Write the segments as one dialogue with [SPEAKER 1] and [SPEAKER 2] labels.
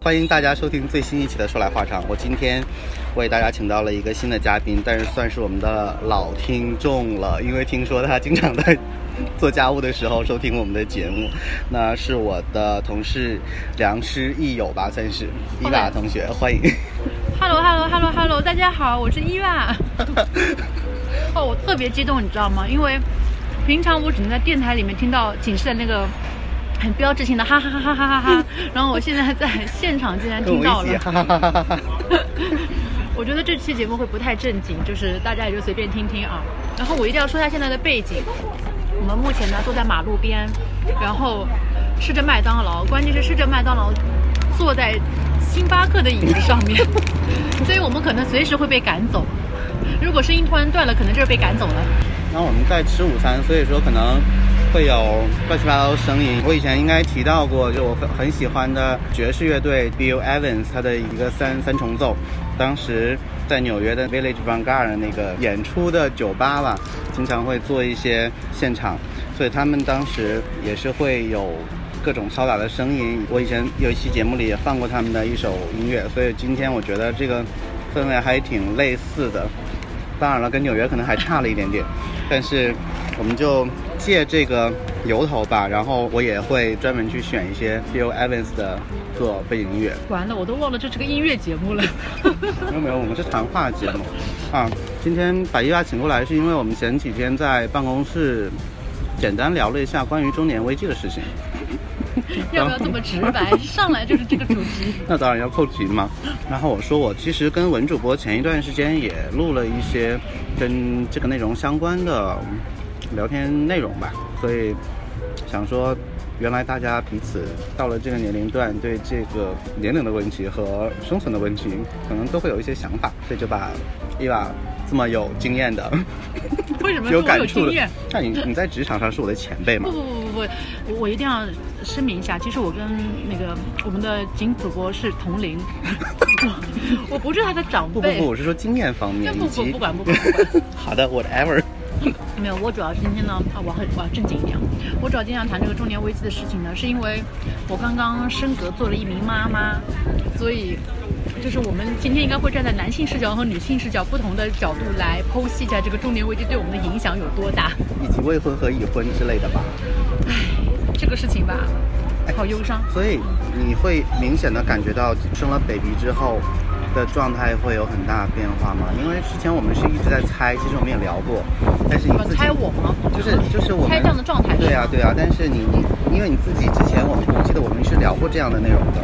[SPEAKER 1] 欢迎大家收听最新一期的《说来话长》。我今天为大家请到了一个新的嘉宾，但是算是我们的老听众了，因为听说他经常在做家务的时候收听我们的节目。那是我的同事良师益友吧，算是伊娃同学，欢迎。
[SPEAKER 2] Hello，Hello，Hello，Hello，大家好，我是伊娃。哦，我特别激动，你知道吗？因为平常我只能在电台里面听到寝室的那个很标志性的哈哈哈哈哈哈哈，然后我现在在现场竟然听到了，。
[SPEAKER 1] 哈哈哈哈哈哈。
[SPEAKER 2] 我觉得这期节目会不太正经，就是大家也就随便听听啊。然后我一定要说一下现在的背景，我们目前呢坐在马路边，然后吃着麦当劳，关键是吃着麦当劳，坐在星巴克的椅子上面，所以我们可能随时会被赶走。如果声音突然断了，可能就是被赶走了。
[SPEAKER 1] 那我们在吃午餐，所以说可能会有乱七八糟声音。我以前应该提到过，就我很很喜欢的爵士乐队 Bill Evans 他的一个三三重奏，当时在纽约的 Village Vanguard 那个演出的酒吧吧，经常会做一些现场，所以他们当时也是会有。各种嘈杂的声音，我以前有一期节目里也放过他们的一首音乐，所以今天我觉得这个氛围还挺类似的。当然了，跟纽约可能还差了一点点，但是我们就借这个由头吧，然后我也会专门去选一些 Bill Evans 的做背景音乐。
[SPEAKER 2] 完了，我都忘了这是个音乐节目了。
[SPEAKER 1] 没 有没有，我们是谈话节目啊。今天把伊娃请过来，是因为我们前几天在办公室简单聊了一下关于中年危机的事情。
[SPEAKER 2] 要不要这么直白？上来就是这个主题。
[SPEAKER 1] 那当然要扣题嘛。然后我说我其实跟文主播前一段时间也录了一些跟这个内容相关的聊天内容吧，所以想说，原来大家彼此到了这个年龄段，对这个年龄的问题和生存的问题，可能都会有一些想法，所以就把伊娃这么有经验的、
[SPEAKER 2] 为什么
[SPEAKER 1] 有感触的
[SPEAKER 2] 有经验？，
[SPEAKER 1] 那你你在职场上是我的前辈嘛
[SPEAKER 2] 不？不不不不，我我一定要声明一下，其实我跟那个我们的景主播是同龄，我 我不是他的长辈。
[SPEAKER 1] 不不不，我是说经验方面
[SPEAKER 2] 不不不管不管不管
[SPEAKER 1] 好的，whatever。
[SPEAKER 2] 没有，我主要是今天呢，啊，我很我要正经一点，我主要今天要谈这个中年危机的事情呢，是因为我刚刚升格做了一名妈妈，所以就是我们今天应该会站在男性视角和女性视角不同的角度来剖析一下这个中年危机对我们的影响有多大。
[SPEAKER 1] 以及未婚和已婚之类的吧。
[SPEAKER 2] 唉这个事情吧，好忧伤。
[SPEAKER 1] 所以你会明显的感觉到生了 baby 之后的状态会有很大的变化吗？因为之前我们是一直在猜，其实我们也聊过，但是你自己
[SPEAKER 2] 猜我吗？
[SPEAKER 1] 就是就是我们
[SPEAKER 2] 猜这样的状态
[SPEAKER 1] 对啊对啊，但是你你因为你自己之前我们我记得我们是聊过这样的内容的，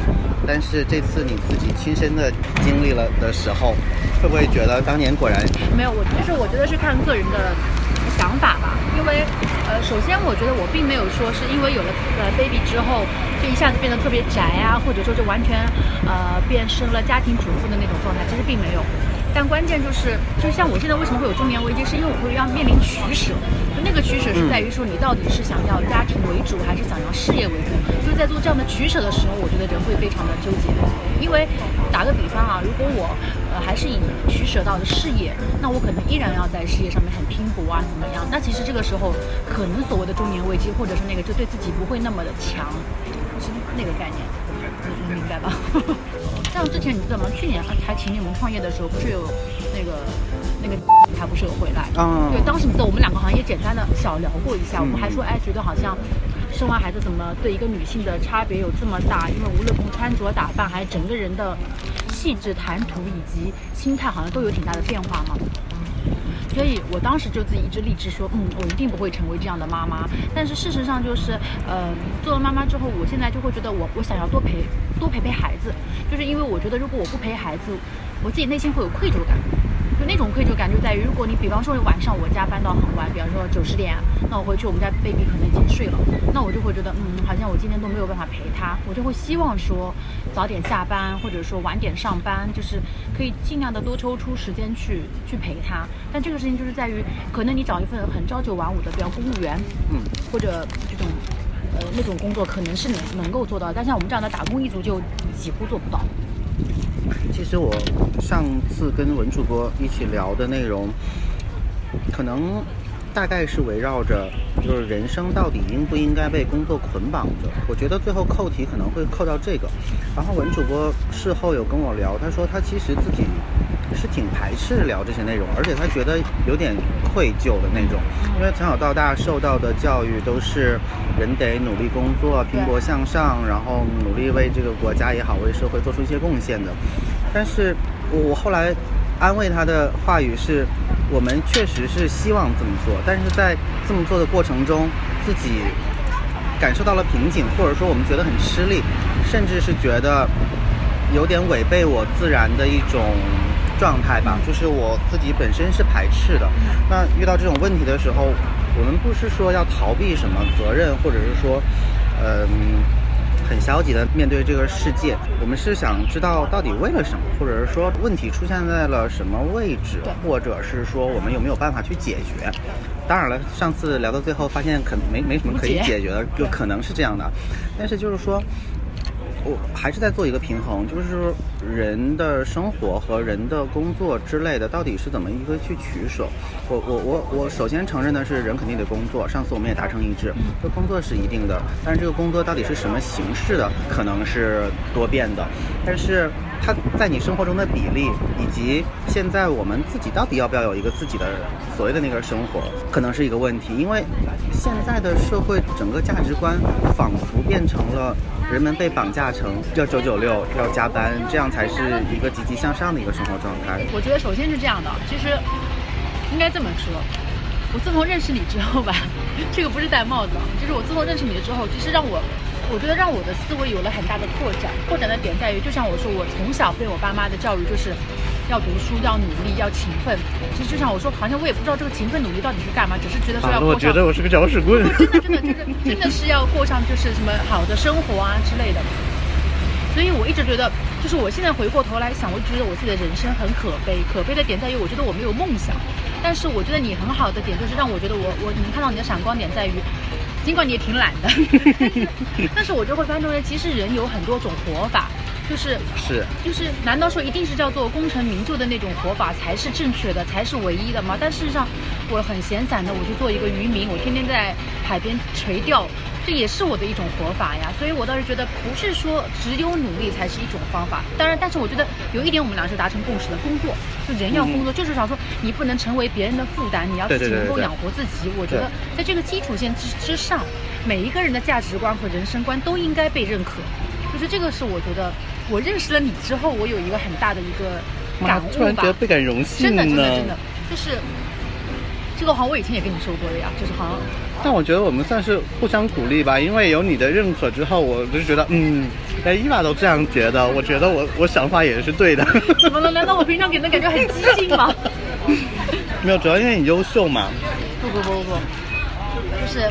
[SPEAKER 1] 但是这次你自己亲身的经历了的时候，会不会觉得当年果然
[SPEAKER 2] 没有，我就是我觉得是看个人的想法吧，因为呃，首先我觉得我并没有说是因为有了呃 baby 之后就一下子变得特别宅啊，或者说就完全呃变成了家庭主妇的那种状态，其实并没有。但关键就是，就像我现在为什么会有中年危机，是因为我会要面临取舍。就那个取舍是在于说，你到底是想要家庭为主，还是想要事业为主？就是在做这样的取舍的时候，我觉得人会非常的纠结。因为打个比方啊，如果我呃还是以取舍到的事业，那我可能依然要在事业上面很拼搏啊，怎么样？那其实这个时候，可能所谓的中年危机，或者是那个就对自己不会那么的强，是那个概念，你你明白吧？像之前你知道吗？去年还还请你们创业的时候，不是有那个那个他不是有回来？
[SPEAKER 1] 嗯
[SPEAKER 2] 对，当时你知道我们两个好像也简单的小聊过一下，我们还说哎，觉得好像生完孩子怎么对一个女性的差别有这么大？因为无论从穿着打扮，还是整个人的气质、谈吐以及心态，好像都有挺大的变化嘛。所以我当时就自己一直立志说，嗯，我一定不会成为这样的妈妈。但是事实上就是，呃，做了妈妈之后，我现在就会觉得我我想要多陪多陪陪孩子，就是因为我觉得如果我不陪孩子，我自己内心会有愧疚感。就那种愧疚感就在于，如果你比方说晚上我加班到很晚，比方说九十点，那我回去我们家 baby 可能已经睡了，那我就会觉得，嗯，好像我今天都没有办法陪他，我就会希望说早点下班，或者说晚点上班，就是可以尽量的多抽出时间去去陪他。但这个事情就是在于，可能你找一份很朝九晚五的，比方公务员，
[SPEAKER 1] 嗯，
[SPEAKER 2] 或者这种呃那种工作，可能是能能够做到，但像我们这样的打工一族就几乎做不到。
[SPEAKER 1] 其实我上次跟文主播一起聊的内容，可能大概是围绕着就是人生到底应不应该被工作捆绑着。我觉得最后扣题可能会扣到这个。然后文主播事后有跟我聊，他说他其实自己是挺排斥聊这些内容，而且他觉得有点愧疚的那种，因为从小到大受到的教育都是人得努力工作、拼搏向上，然后努力为这个国家也好、为社会做出一些贡献的。但是我我后来安慰他的话语是，我们确实是希望这么做，但是在这么做的过程中，自己感受到了瓶颈，或者说我们觉得很吃力，甚至是觉得有点违背我自然的一种状态吧，就是我自己本身是排斥的。那遇到这种问题的时候，我们不是说要逃避什么责任，或者是说，嗯。很消极的面对这个世界，我们是想知道到底为了什么，或者是说问题出现在了什么位置，或者是说我们有没有办法去解决？当然了，上次聊到最后发现可没没什么可以解决的，就可能是这样的。但是就是说。我还是在做一个平衡，就是人的生活和人的工作之类的，到底是怎么一个去取舍？我我我我首先承认的是，人肯定得工作。上次我们也达成一致，这工作是一定的，但是这个工作到底是什么形式的，可能是多变的。但是它在你生活中的比例，以及现在我们自己到底要不要有一个自己的所谓的那个生活，可能是一个问题。因为现在的社会整个价值观仿佛变成了。人们被绑架成要九九六，要加班，这样才是一个积极向上的一个生活状态。
[SPEAKER 2] 我觉得首先是这样的，其实应该这么说，我自从认识你之后吧，这个不是戴帽子，啊，就是我自从认识你之后，其实让我。我觉得让我的思维有了很大的拓展，拓展的点在于，就像我说，我从小被我爸妈的教育就是，要读书，要努力，要勤奋。其实就像我说，好像我也不知道这个勤奋努力到底是干嘛，只是觉得说要过
[SPEAKER 1] 上。我觉得我是个搅屎棍。
[SPEAKER 2] 真的真的就是真的是要过上就是什么好的生活啊之类的。所以我一直觉得，就是我现在回过头来想，我觉得我自己的人生很可悲。可悲的点在于，我觉得我没有梦想。但是我觉得你很好的点就是让我觉得我我能看到你的闪光点在于。尽管你也挺懒的，但是我就会发现，其实人有很多种活法，就是
[SPEAKER 1] 是
[SPEAKER 2] 就是，难道说一定是叫做功成名就的那种活法才是正确的，才是唯一的吗？但事实上，我很闲散的，我去做一个渔民，我天天在海边垂钓。这也是我的一种活法呀，所以我倒是觉得不是说只有努力才是一种方法。当然，但是我觉得有一点我们俩是达成共识的，工作就人要工作，就是想说你不能成为别人的负担，你要自己能够养活自己。我觉得在这个基础线之之上，每一个人的价值观和人生观都应该被认可。就是这个是我觉得我认识了你之后，我有一个很大的一个感悟吧。
[SPEAKER 1] 突然觉得倍感荣幸
[SPEAKER 2] 真的真的真的，就是这个好像我以前也跟你说过的呀，就是好像。
[SPEAKER 1] 但我觉得我们算是互相鼓励吧，因为有你的认可之后，我就觉得，嗯，连伊娃都这样觉得，我觉得我我想法也是对的。
[SPEAKER 2] 怎么了？难道我平常给人感觉很激进吗？
[SPEAKER 1] 没有，主要因为你优秀嘛。
[SPEAKER 2] 不不不不不，就是，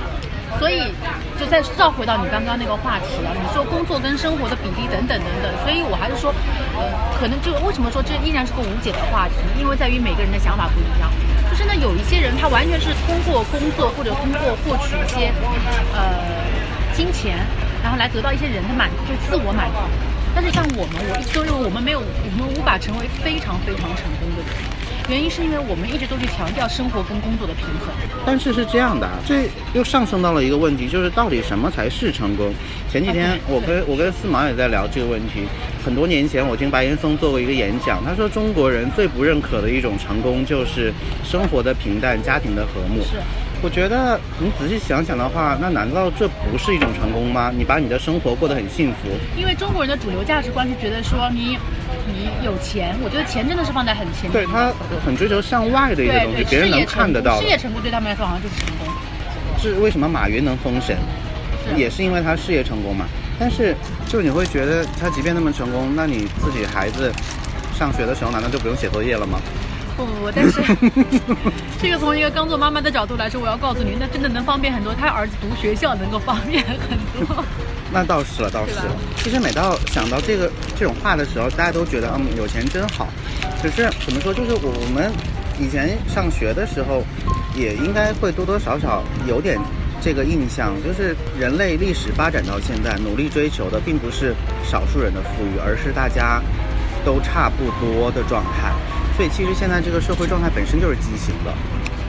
[SPEAKER 2] 所以就再绕回到你刚刚那个话题了。你说工作跟生活的比例等等等等，所以我还是说，呃，可能就为什么说这依然是个无解的话题，因为在于每个人的想法不一样。就是呢，有一些人他完全是通过工作或者通过获取一些呃金钱，然后来得到一些人的满，就自我满足。但是像我们，我一直都认为我们没有，我们无法成为非常非常成功的人。原因是因为我们一直都去强调生活跟工作的平衡，
[SPEAKER 1] 但是是这样的，这又上升到了一个问题，就是到底什么才是成功？前几天我跟我跟四毛也在聊这个问题。很多年前我听白岩松做过一个演讲，他说中国人最不认可的一种成功就是生活的平淡、家庭的和睦。
[SPEAKER 2] 是。
[SPEAKER 1] 我觉得你仔细想想的话，那难道这不是一种成功吗？你把你的生活过得很幸福。
[SPEAKER 2] 因为中国人的主流价值观是觉得说你你有钱，我觉得钱真的是放在很前面。
[SPEAKER 1] 对他很追求向外的一个东西，别人能看得到。
[SPEAKER 2] 事业成功对他们来说好像就是成功。
[SPEAKER 1] 是为什么马云能封神？也是因为他事业成功嘛。但是就你会觉得他即便那么成功，那你自己孩子上学的时候难道就不用写作业了吗？
[SPEAKER 2] 不不不，但是这个从一个刚做妈妈的角度来说，我要告诉你，那真的能方便很多。他儿子读学校能够方便很多。
[SPEAKER 1] 那倒是了，倒是了。其实每到想到这个这种话的时候，大家都觉得嗯，有钱真好。可是怎么说，就是我们以前上学的时候，也应该会多多少少有点这个印象，就是人类历史发展到现在，努力追求的并不是少数人的富裕，而是大家都差不多的状态。所以其实现在这个社会状态本身就是畸形的，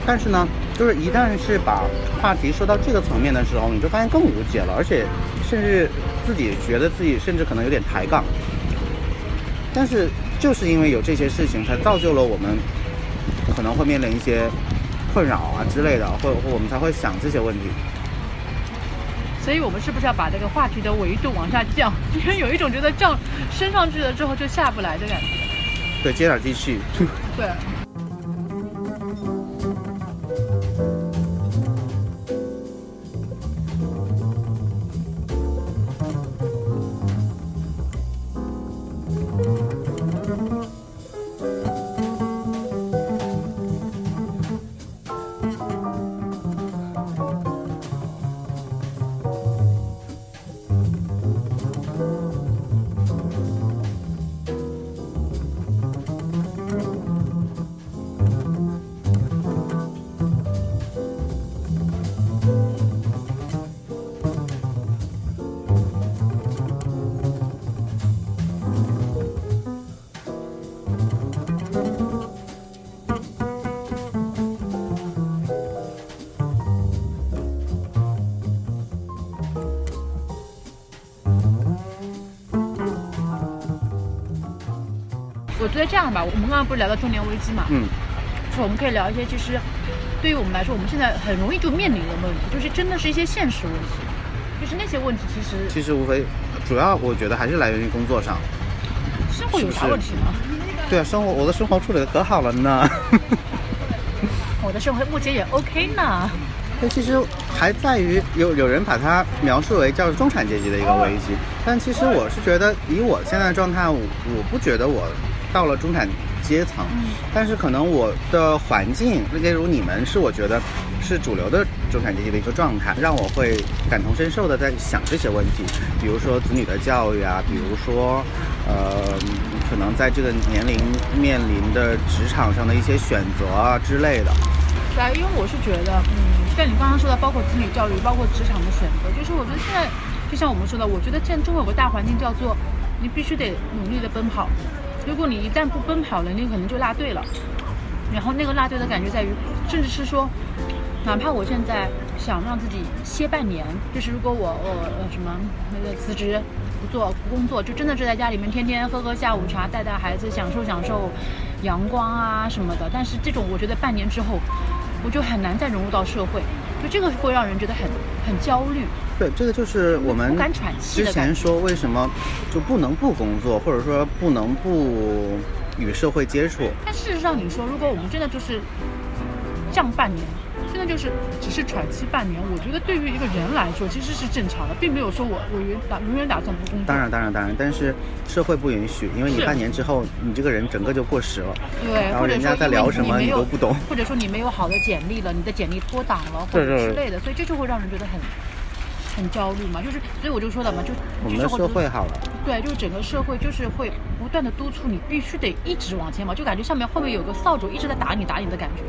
[SPEAKER 1] 但是呢，就是一旦是把话题说到这个层面的时候，你就发现更无解了，而且甚至自己觉得自己甚至可能有点抬杠。但是就是因为有这些事情，才造就了我们可能会面临一些困扰啊之类的，或或我们才会想这些问题。
[SPEAKER 2] 所以我们是不是要把这个话题的维度往下降？因为有一种觉得降升上去了之后就下不来的感觉。
[SPEAKER 1] 对，接点继续。
[SPEAKER 2] 对。觉得这样吧，我们刚刚不是聊到中年危机嘛？
[SPEAKER 1] 嗯，
[SPEAKER 2] 说我们可以聊一些，其实对于我们来说，我们现在很容易就面临的问题，就是真的是一些现实问题，就是那些问题其实
[SPEAKER 1] 其实无非主要我觉得还是来源于工作上。
[SPEAKER 2] 生活有啥问题吗？
[SPEAKER 1] 对啊，生活我的生活处理的可好了呢。
[SPEAKER 2] 我的生活目前也 OK 呢。
[SPEAKER 1] 这其实还在于有有人把它描述为叫中产阶级的一个危机，但其实我是觉得以我现在的状态，我我不觉得我到了中产阶层，但是可能我的环境，例如你们是我觉得是主流的中产阶级的一个状态，让我会感同身受的在想这些问题，比如说子女的教育啊，比如说呃可能在这个年龄面临的职场上的一些选择啊之类的。
[SPEAKER 2] 对啊，因为我是觉得，嗯，像你刚刚说的，包括子女教育，包括职场的选择，就是我觉得现在，就像我们说的，我觉得现在中国有个大环境叫做，你必须得努力的奔跑，如果你一旦不奔跑了，你可能就落队了。然后那个落队的感觉在于，甚至是说，哪怕我现在想让自己歇半年，就是如果我我呃什么那个辞职不做不工作，就真的是在家里面天天喝喝下午茶，带带孩子，享受享受阳光啊什么的。但是这种我觉得半年之后。我就很难再融入到社会，就这个会让人觉得很很焦虑。
[SPEAKER 1] 对，这个就是我们之前说为什么就不能不工作，或者说不能不与社会接触。
[SPEAKER 2] 但事实上，你说如果我们真的就是降半年。真的就是只是喘息半年，我觉得对于一个人来说其实是正常的，并没有说我我原打永远打算不工作。
[SPEAKER 1] 当然当然当然，但是社会不允许，因为你半年之后你这个人整个就过时了。
[SPEAKER 2] 对，
[SPEAKER 1] 然后人家在聊什么你都不懂，
[SPEAKER 2] 或者说你没有好的简历了，你的简历脱档了或者之类的，所以这就会让人觉得很很焦虑嘛。就是所以我就说了嘛，就
[SPEAKER 1] 我们的社会好了。
[SPEAKER 2] 对，就是整个社会就是会不断的督促你必须得一直往前跑，就感觉上面后面有个扫帚一直在打你打你的感觉。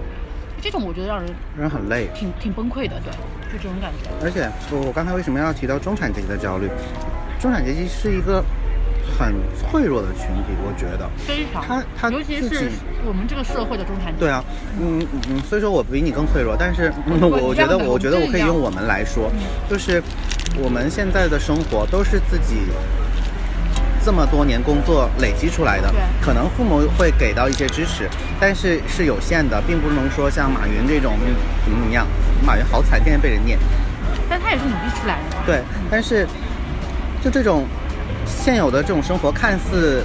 [SPEAKER 2] 这种我觉得让人
[SPEAKER 1] 人很累，
[SPEAKER 2] 挺挺崩溃的，对，就这种感觉。
[SPEAKER 1] 而且我我刚才为什么要提到中产阶级的焦虑？中产阶级是一个很脆弱的群体，我觉得
[SPEAKER 2] 非常。
[SPEAKER 1] 他他
[SPEAKER 2] 尤其是我们这个社会的中产阶级。
[SPEAKER 1] 对啊，嗯嗯，所以说我比你更脆弱，但是我我觉得我觉得我可以用我们来说，就是我们现在的生活都是自己。这么多年工作累积出来的，可能父母会给到一些支持，但是是有限的，并不能说像马云这种怎么怎么样。马云好惨，天天被人念。
[SPEAKER 2] 但他也是努力出来的。
[SPEAKER 1] 对，但是就这种现有的这种生活看似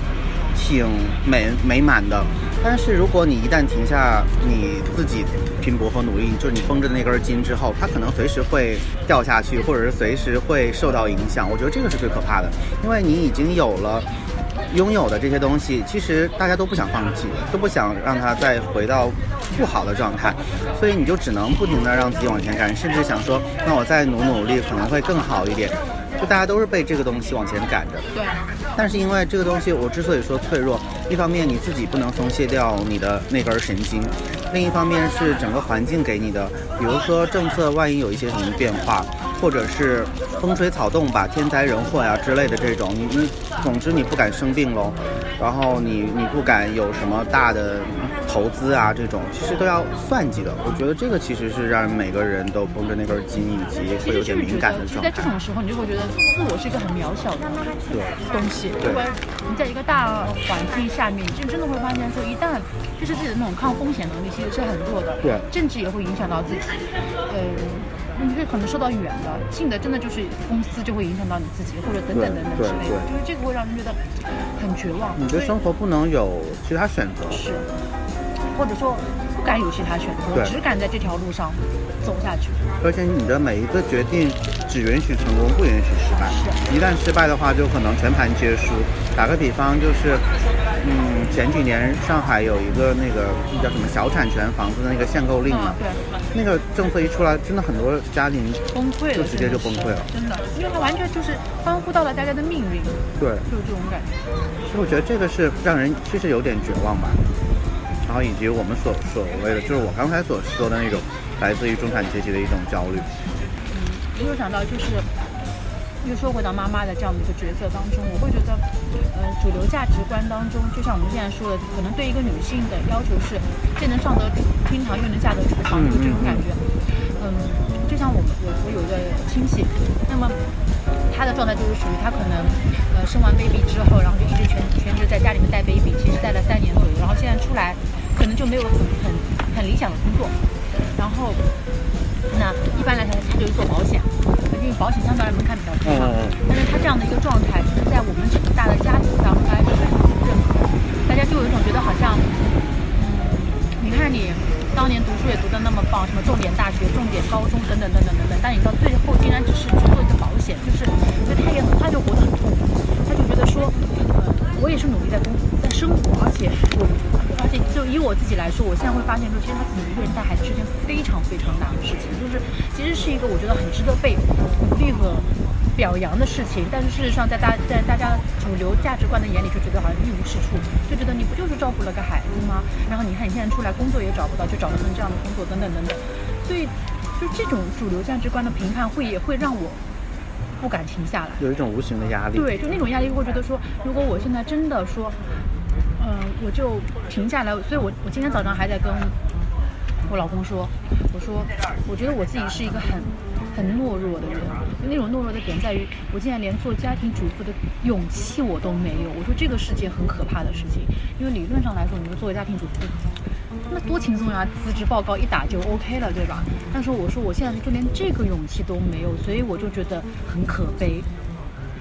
[SPEAKER 1] 挺美美满的，但是如果你一旦停下你自己拼搏和努力，就是你绷着的那根筋之后，它可能随时会掉下去，或者是随时会受到影响。我觉得这个是最可怕的，因为你已经有了拥有的这些东西，其实大家都不想放弃，都不想让它再回到不好的状态，所以你就只能不停的让自己往前赶，甚至想说，那我再努努力可能会更好一点。就大家都是被这个东西往前赶着。
[SPEAKER 2] 对。
[SPEAKER 1] 但是因为这个东西，我之所以说脆弱，一方面你自己不能松懈掉你的那根神经，另一方面是整个环境给你的，比如说政策万一有一些什么变化，或者是风吹草动吧，天灾人祸呀之类的这种，你你总之你不敢生病喽，然后你你不敢有什么大的投资啊这种，其实都要算计的。我觉得这个其实是让每个人都绷着那根筋，以及会有点敏感的状态在。
[SPEAKER 2] 这种时候，你就会觉得自我是一个很渺小的东西。
[SPEAKER 1] 对
[SPEAKER 2] 因为你在一个大环境下面，你就真的会发现说，一旦就是自己的那种抗风险能力其实是很弱的。
[SPEAKER 1] 对
[SPEAKER 2] 政治也会影响到自己。呃，你会可能受到远的，近的真的就是公司就会影响到你自己，或者等等等等之类的。就是这个会让人觉得很绝望。
[SPEAKER 1] 你的生活不能有其他选择。
[SPEAKER 2] 是，或者说不敢有其他选择，只敢在这条路上走下去。
[SPEAKER 1] 而且你的每一个决定只允许成功，不允许失败。一旦失败的话，就可能全盘皆输。打个比方，就是，嗯，前几年上海有一个那个那叫什么小产权房子的那个限购令嘛
[SPEAKER 2] 嗯，，对，
[SPEAKER 1] 那个政策一出来，真的很多家庭
[SPEAKER 2] 崩溃了，
[SPEAKER 1] 就直接就崩溃了。
[SPEAKER 2] 真的，因为它完全就是关乎到了大家的命运，
[SPEAKER 1] 对，
[SPEAKER 2] 就是这种感觉。
[SPEAKER 1] 所以我觉得这个是让人其实有点绝望吧。然后以及我们所所谓的，就是我刚才所说的那种来自于中产阶级的一种焦虑。
[SPEAKER 2] 嗯我有想到就是，又说回到妈妈的这样的一个角色当中，我会觉得，呃，主流价值观当中，就像我们现在说的，可能对一个女性的要求是，既能上得厅堂，又能下得厨房，就这种感觉。嗯，就像我们我我有一个亲戚，那么他的状态就是属于他可能，呃，生完 baby 之后，然后就一直全全职在家里面带 baby，其实带了三年左右，然后现在出来，可能就没有很很很理想的工作，然后。那一般来说，他就是做保险，因为保险相对来说门槛比较低嘛。但是他这样的一个状态，就是在我们整个大的家庭当中，大家是非常不认可。大家就有一种觉得好像，嗯，你看你当年读书也读得那么棒，什么重点大学、重点高中等等等等等等，但你到最后竟然只是去做一个保险，就是，所以他也很他就活得很痛苦，他就觉得说，呃，我也是努力在工在生活，而且我就以我自己来说，我现在会发现说，其实他自己一个人带孩子是件非常非常难的事情，就是其实是一个我觉得很值得被鼓励和表扬的事情，但是事实上在大在大家主流价值观的眼里，就觉得好像一无是处，就觉得你不就是照顾了个孩子吗？然后你看你现在出来工作也找不到，就找了份这样的工作，等等等等，所以就这种主流价值观的评判会也会让我不敢停下来。
[SPEAKER 1] 有一种无形的压力。
[SPEAKER 2] 对，就那种压力会觉得说，如果我现在真的说，嗯、我就停下来，所以我我今天早上还在跟我老公说，我说我觉得我自己是一个很很懦弱的人，那种懦弱的点在于，我竟然连做家庭主妇的勇气我都没有。我说这个是件很可怕的事情，因为理论上来说，你说作为家庭主妇，那多轻松呀，辞职报告一打就 OK 了，对吧？但是我说我现在就连这个勇气都没有，所以我就觉得很可悲。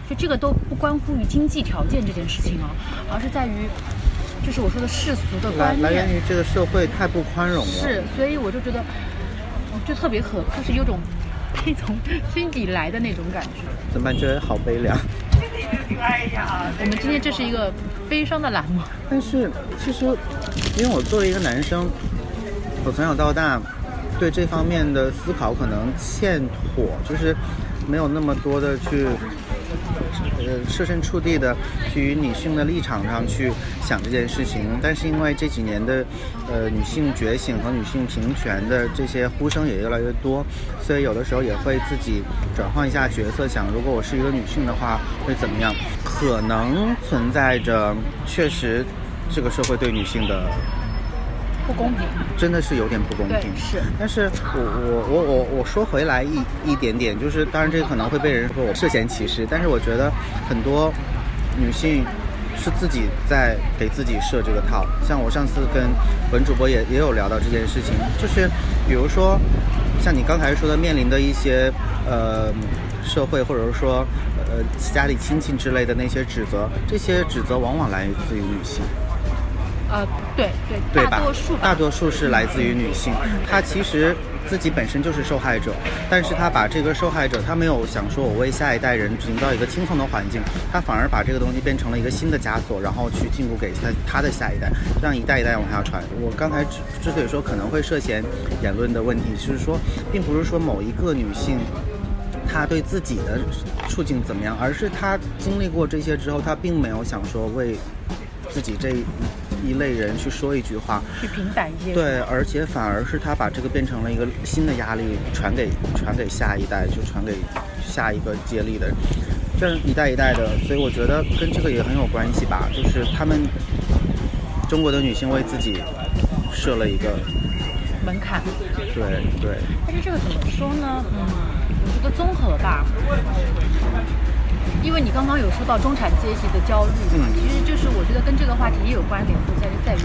[SPEAKER 2] 就这个都不关乎于经济条件这件事情啊，而是在于，就是我说的世俗的
[SPEAKER 1] 来
[SPEAKER 2] 观念。
[SPEAKER 1] 来源于这个社会太不宽容了。
[SPEAKER 2] 是，所以我就觉得，就特别可，就是有种 那种心底来的那种感觉。
[SPEAKER 1] 怎么办？觉得好悲凉。
[SPEAKER 2] 我们今天这是一个悲伤的栏目，
[SPEAKER 1] 但是其实，因为我作为一个男生，我从小到大对这方面的思考可能欠妥，就是没有那么多的去。呃，设身处地的去于女性的立场上去想这件事情，但是因为这几年的呃女性觉醒和女性平权的这些呼声也越来越多，所以有的时候也会自己转换一下角色，想如果我是一个女性的话会怎么样？可能存在着确实这个社会对女性的
[SPEAKER 2] 不公平。
[SPEAKER 1] 真的是有点不公平。
[SPEAKER 2] 是
[SPEAKER 1] 但是我我我我我说回来一一点点，就是当然这个可能会被人说我涉嫌歧视，但是我觉得很多女性是自己在给自己设这个套。像我上次跟文主播也也有聊到这件事情，就是比如说像你刚才说的面临的一些呃社会或者是说呃家里亲戚之类的那些指责，这些指责往往来自于女性。
[SPEAKER 2] 呃，对对，
[SPEAKER 1] 对吧？
[SPEAKER 2] 大多数吧，
[SPEAKER 1] 大多数是来自于女性，她其实自己本身就是受害者，但是她把这个受害者，她没有想说我为下一代人营造一个轻松的环境，她反而把这个东西变成了一个新的枷锁，然后去进步给她她的下一代，让一代一代往下传。我刚才之之所以说可能会涉嫌言论的问题，是说，并不是说某一个女性。她对自己的处境怎么样，而是她经历过这些之后，她并没有想说为自己这一类人去说一句话，
[SPEAKER 2] 去平反一些。
[SPEAKER 1] 对，而且反而是他把这个变成了一个新的压力，传给传给下一代，就传给下一个接力的人，这样一代一代的，所以我觉得跟这个也很有关系吧，就是他们中国的女性为自己设了一个
[SPEAKER 2] 门槛。
[SPEAKER 1] 对对。
[SPEAKER 2] 但是这个怎么说呢？嗯，我觉得综合吧。因为你刚刚有说到中产阶级的焦虑嘛，其实就是我觉得跟这个话题也有关联，就在于在于，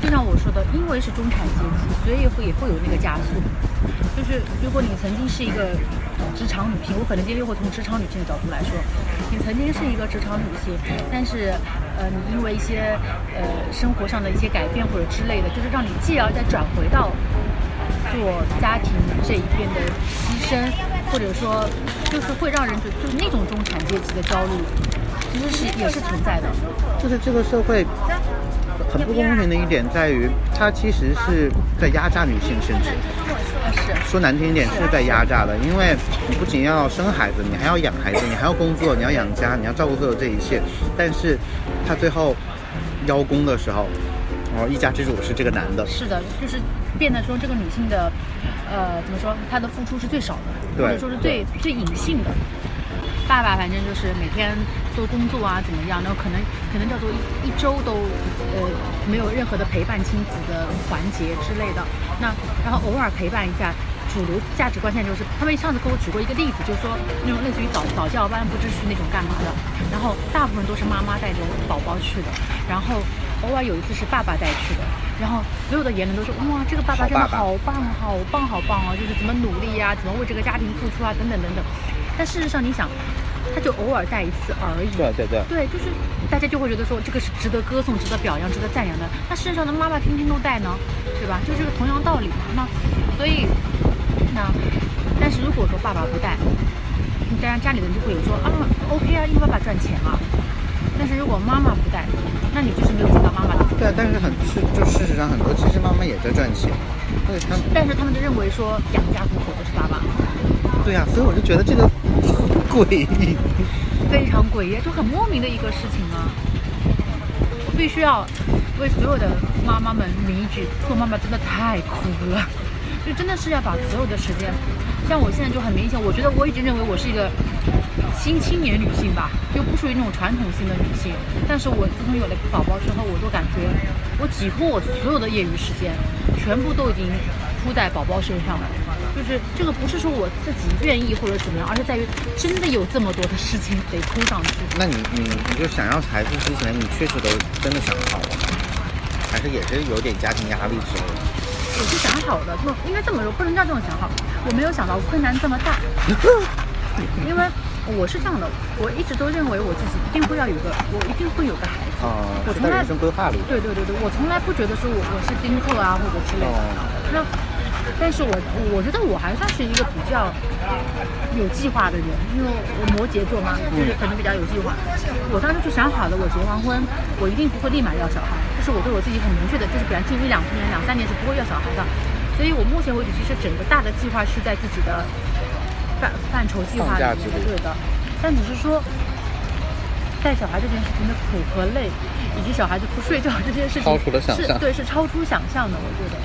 [SPEAKER 2] 就像我说的，因为是中产阶级，所以会也会有那个加速。就是如果你曾经是一个职场女性，我可能今天又会从职场女性的角度来说，你曾经是一个职场女性，但是呃，你因为一些呃生活上的一些改变或者之类的，就是让你继而再转回到。做家庭这一边的牺牲，或者说，就是会让人觉，就是那种中产阶级的焦虑，其实是也是存在的。
[SPEAKER 1] 就是这个社会很不公平的一点在于，它其实是在压榨女性，甚至说难听一点是在压榨的，因为你不仅要生孩子，你还要养孩子，你还要工作，你要养家，你要照顾所有这一切。但是，他最后邀功的时候。哦，一家之主是这个男的，
[SPEAKER 2] 是的，就是变得说这个女性的，呃，怎么说，他的付出是最少的，或者说是最最隐性的。爸爸反正就是每天做工作啊，怎么样？然后可能可能叫做一一周都呃没有任何的陪伴亲子的环节之类的。那然后偶尔陪伴一下。主流价值观现在就是，他们上次给我举过一个例子，就是说那种类似于早早教班、不知去那种干嘛的，然后大部分都是妈妈带着宝宝去的，然后偶尔有一次是爸爸带去的，然后所有的言论都是哇，这个爸爸真的好棒，好棒，好棒哦，就是怎么努力呀，怎么为这个家庭付出啊，等等等等。但事实上，你想，他就偶尔带一次而已。
[SPEAKER 1] 对对对。
[SPEAKER 2] 对，就是大家就会觉得说这个是值得歌颂、值得表扬、值得赞扬的。那事实上的妈妈天天都带呢，对吧？就是同样道理嘛。那所以。那，但是如果说爸爸不带，当然家里人就会有说啊，OK 啊，因为爸爸赚钱啊。但是如果妈妈不带，那你就是没有尽到妈妈的责任。
[SPEAKER 1] 对，但是很是就事实上很多其实妈妈也在赚钱，对他们。
[SPEAKER 2] 但是他们就认为说养家糊口的是爸爸。
[SPEAKER 1] 对呀，所以我就觉得这个诡异，
[SPEAKER 2] 非常诡异，就很莫名的一个事情啊。我必须要为所有的妈妈们鸣一句：做妈妈真的太苦了。就真的是要把所有的时间，像我现在就很明显，我觉得我一直认为我是一个新青年女性吧，就不属于那种传统性的女性。但是我自从有了宝宝之后，我都感觉我几乎我所有的业余时间，全部都已经扑在宝宝身上了。就是这个不是说我自己愿意或者怎么样，而是在于真的有这么多的事情得扑上去。
[SPEAKER 1] 那你你你就想要孩子之前，你确实都真的想好了，还是也是有点家庭压力之类的？
[SPEAKER 2] 我是想好的，就应该这么说，不能叫这种想好。我没有想到困难这么大，因为我是这样的，我一直都认为我自己一定会要有个，我一定会有个孩子。
[SPEAKER 1] 啊，我从来人生规划里。
[SPEAKER 2] 对对对对，我从来不觉得说我我是丁克啊或者之类的。那，但是我我觉得我还算是一个比较有计划的人，因为我摩羯座嘛，就是可能比较有计划。我当时就想好了，我结完婚，我一定不会立马要小孩。这是我对我自己很明确的，就是比方近一两年、两三年是不会要小孩的，所以我目前为止其实整个大的计划是在自己的范范畴计划里面的，对的。但只是说带小孩这件事情的苦和累，以及小孩子不睡觉这件事情，
[SPEAKER 1] 超出了想象，
[SPEAKER 2] 对，是超出想象的，我觉得。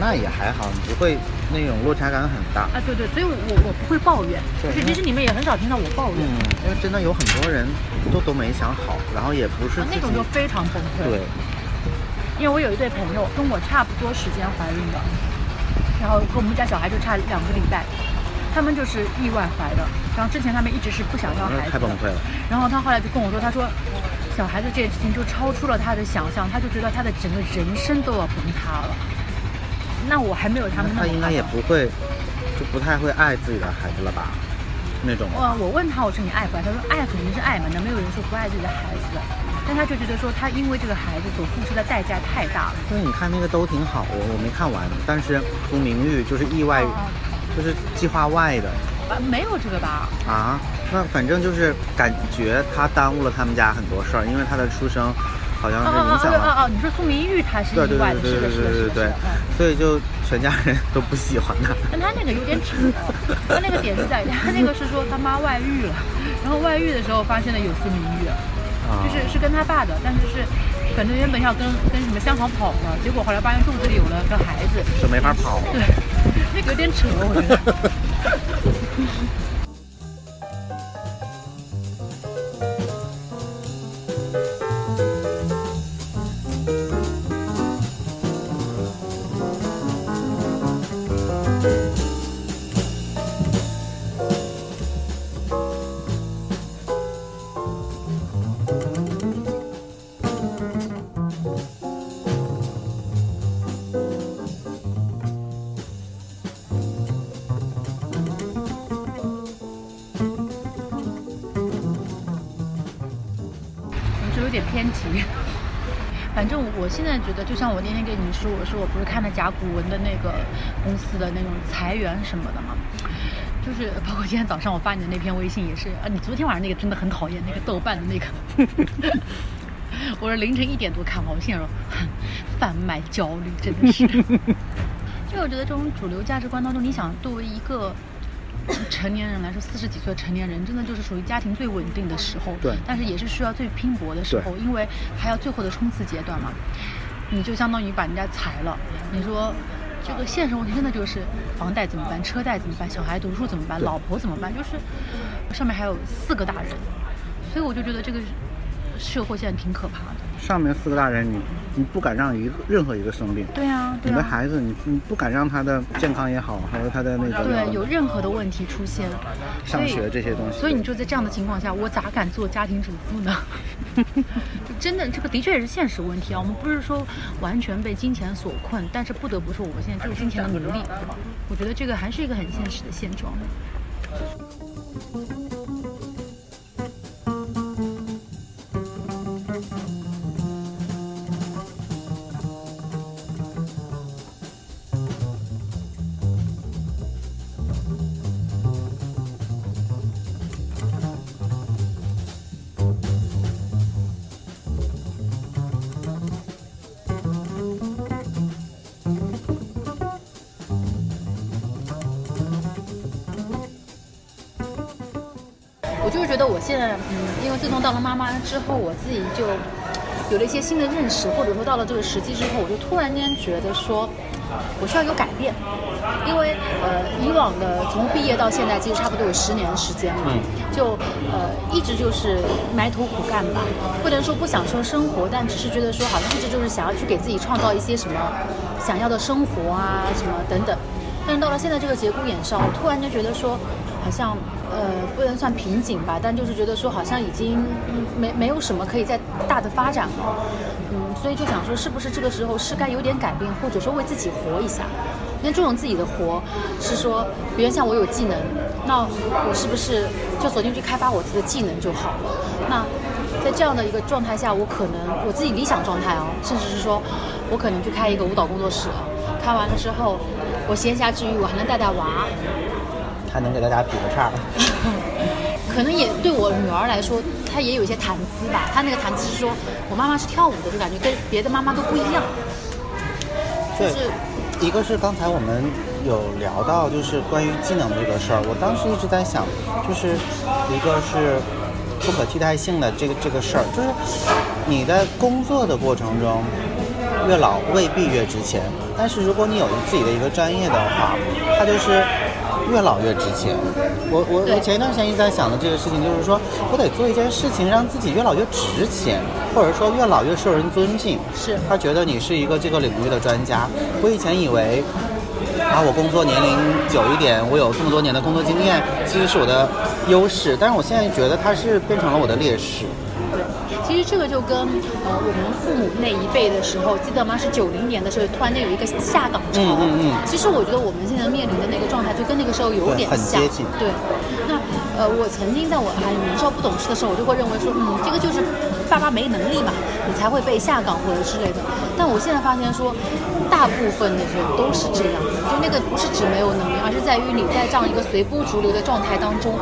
[SPEAKER 1] 那也还好，你不会那种落差感很大
[SPEAKER 2] 啊。对对，所以我我不会抱怨，就是其实你们也很少听到我抱怨，
[SPEAKER 1] 嗯，因为真的有很多人都都没想好，然后也不是
[SPEAKER 2] 那种就非常崩溃，
[SPEAKER 1] 对。
[SPEAKER 2] 因为我有一对朋友跟我差不多时间怀孕的，然后跟我们家小孩就差两个礼拜，他们就是意外怀的。然后之前他们一直是不想要孩子，
[SPEAKER 1] 太崩溃了。
[SPEAKER 2] 然后他后来就跟我说，他说小孩子这件事情就超出了他的想象，他就觉得他的整个人生都要崩塌了。那我还没有他们那么。
[SPEAKER 1] 他应该也不会，就不太会爱自己的孩子了吧？那种。
[SPEAKER 2] 我我问他，我说你爱不爱？他说爱肯定是爱嘛，那没有人说不爱自己的孩子。但他就觉得说，他因为这个孩子所付出的代价太大了。
[SPEAKER 1] 对，你看那个都挺好，我我没看完，但是出名誉就是意外，就是计划外的。
[SPEAKER 2] 啊，没有这个吧？
[SPEAKER 1] 啊，那反正就是感觉他耽误了他们家很多事儿，因为他的出生好像是影响了。
[SPEAKER 2] 哦哦哦，你说苏明玉他是意外的，是的，是的，是的。
[SPEAKER 1] 所以就全家人都不喜欢他。
[SPEAKER 2] 但他那个有点扯，他那个点是在于他那个是说他妈外遇了，然后外遇的时候发现了有苏明玉。就是是跟他爸的，但是是本来原本要跟跟什么香港跑呢，结果后来发现肚子里有了个孩子，
[SPEAKER 1] 就没法跑。
[SPEAKER 2] 对，那 个有点扯，我觉得。我现在觉得，就像我那天跟你说，我说我不是看了甲骨文的那个公司的那种裁员什么的嘛，就是包括今天早上我发你的那篇微信也是啊，你昨天晚上那个真的很讨厌，那个豆瓣的那个，我是凌晨一点多看完，我现在说贩卖焦虑真的是，就我觉得这种主流价值观当中，你想作为一个。成年人来说，四十几岁的成年人真的就是属于家庭最稳定的时候，
[SPEAKER 1] 对，
[SPEAKER 2] 但是也是需要最拼搏的时候，因为还要最后的冲刺阶段嘛。你就相当于把人家裁了，你说这个现实问题真的就是房贷怎么办，车贷怎么办，小孩读书怎么办，老婆怎么办？就是上面还有四个大人，所以我就觉得这个社会现在挺可怕的。
[SPEAKER 1] 上面四个大人，你你不敢让一个任何一个生病。
[SPEAKER 2] 对啊，
[SPEAKER 1] 你的孩子，你你不敢让他的健康也好，还有他的那个
[SPEAKER 2] 对有任何的问题出现，
[SPEAKER 1] 上学这些东西。
[SPEAKER 2] 所以你就在这样的情况下，我咋敢做家庭主妇呢？真的，这个的确也是现实问题啊。我们不是说完全被金钱所困，但是不得不说，我们现在就是金钱的奴隶，对吧？我觉得这个还是一个很现实的现状。嗯，因为自从到了妈妈之后，我自己就有了一些新的认识，或者说到了这个时机之后，我就突然间觉得说，我需要有改变。因为呃，以往的从毕业到现在，其实差不多有十年的时间嘛，就呃一直就是埋头苦干吧，不能说不享受生活，但只是觉得说好像一直就是想要去给自己创造一些什么想要的生活啊，什么等等。但是到了现在这个节骨眼上，我突然间觉得说，好像呃不能算瓶颈吧，但就是觉得说好像已经没没有什么可以再大的发展了，嗯，所以就想说是不是这个时候是该有点改变，或者说为自己活一下。那这种自己的活，是说，别人像我有技能，那我是不是就走进去开发我自己的技能就好了？那在这样的一个状态下，我可能我自己理想状态哦，甚至是说我可能去开一个舞蹈工作室，开完了之后，我闲暇之余我还能带带娃，
[SPEAKER 1] 还能给大家比个叉。
[SPEAKER 2] 可能也对我女儿来说，她也有一些谈资吧。她那个谈资是说，我妈妈是跳舞的，就感觉跟别的妈妈都不一样。就是。
[SPEAKER 1] 一个是刚才我们有聊到，就是关于技能这个事儿，我当时一直在想，就是一个是不可替代性的这个这个事儿，就是你在工作的过程中越老未必越值钱，但是如果你有自己的一个专业的话，它就是越老越值钱。我我我前一段时间一直在想的这个事情，就是说我得做一件事情，让自己越老越值钱。或者说越老越受人尊敬，
[SPEAKER 2] 是
[SPEAKER 1] 他觉得你是一个这个领域的专家。我以前以为，啊，我工作年龄久一点，我有这么多年的工作经验，其实是我的优势。但是我现在觉得它是变成了我的劣势。
[SPEAKER 2] 对，其实这个就跟呃我们父母那一辈的时候，记得吗？是九零年的时候，突然间有一个下岗潮。
[SPEAKER 1] 嗯嗯嗯。
[SPEAKER 2] 其实我觉得我们现在面临的那个状态，就跟那个时候有点像。
[SPEAKER 1] 很接近。
[SPEAKER 2] 对。那呃，我曾经在我还年少不懂事的时候，我就会认为说，嗯，这个就是。爸爸没能力嘛，你才会被下岗或者之类的。但我现在发现说，大部分的人都是这样的，就那个不是指没有能力，而是在于你在这样一个随波逐流的状态当中，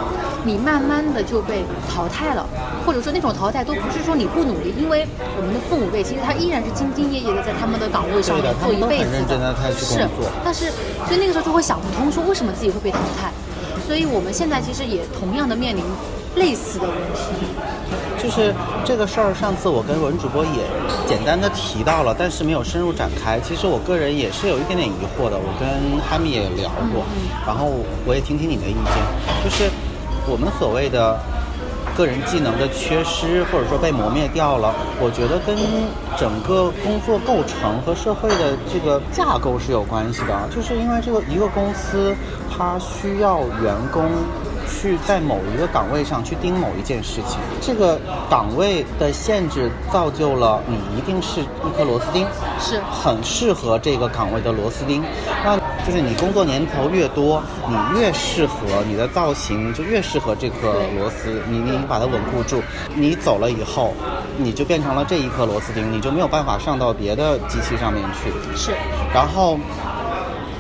[SPEAKER 2] 你慢慢的就被淘汰了，或者说那种淘汰都不是说你不努力，因为我们的父母辈其实他依然是兢兢业业的在他们的岗位上面做一辈子
[SPEAKER 1] 的，
[SPEAKER 2] 是，但是所以那个时候就会想不通，说为什么自己会被淘汰？所以我们现在其实也同样的面临类似的问题。
[SPEAKER 1] 就是这个事儿，上次我跟文主播也简单的提到了，但是没有深入展开。其实我个人也是有一点点疑惑的，我跟哈米也聊过，然后我也听听你的意见，就是我们所谓的。个人技能的缺失，或者说被磨灭掉了，我觉得跟整个工作构成和社会的这个架构是有关系的。就是因为这个一个公司，它需要员工去在某一个岗位上去盯某一件事情，这个岗位的限制造就了你一定是一颗螺丝钉，
[SPEAKER 2] 是
[SPEAKER 1] 很适合这个岗位的螺丝钉。那就是你工作年头越多，你越适合你的造型就越适合这颗螺丝，你你把它稳固住。你走了以后，你就变成了这一颗螺丝钉，你就没有办法上到别的机器上面去。
[SPEAKER 2] 是，
[SPEAKER 1] 然后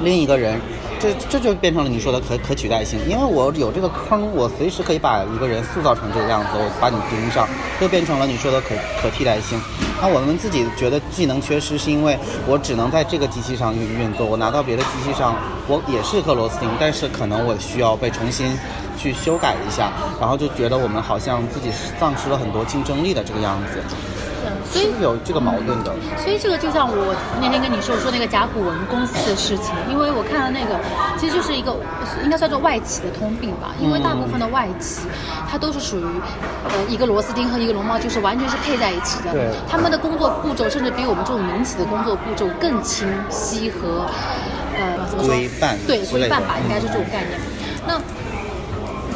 [SPEAKER 1] 另一个人，这这就变成了你说的可可取代性，因为我有这个坑，我随时可以把一个人塑造成这个样子，我把你盯上，就变成了你说的可可替代性。那我们自己觉得技能缺失，是因为我只能在这个机器上运运作，我拿到别的机器上，我也是一颗螺丝钉，但是可能我需要被重新去修改一下，然后就觉得我们好像自己丧失了很多竞争力的这个样子。
[SPEAKER 2] 所以
[SPEAKER 1] 有这个矛盾的，
[SPEAKER 2] 所以这个就像我那天跟你说说那个甲骨文公司的事情，因为我看了那个，其实就是一个应该算作外企的通病吧，因为大部分的外企，它都是属于呃一个螺丝钉和一个螺帽，就是完全是配在一起的，
[SPEAKER 1] 对，
[SPEAKER 2] 他们的工作步骤甚至比我们这种民企的工作步骤更清晰和呃怎么说？
[SPEAKER 1] 规范
[SPEAKER 2] 对规范吧，应该是这种概念。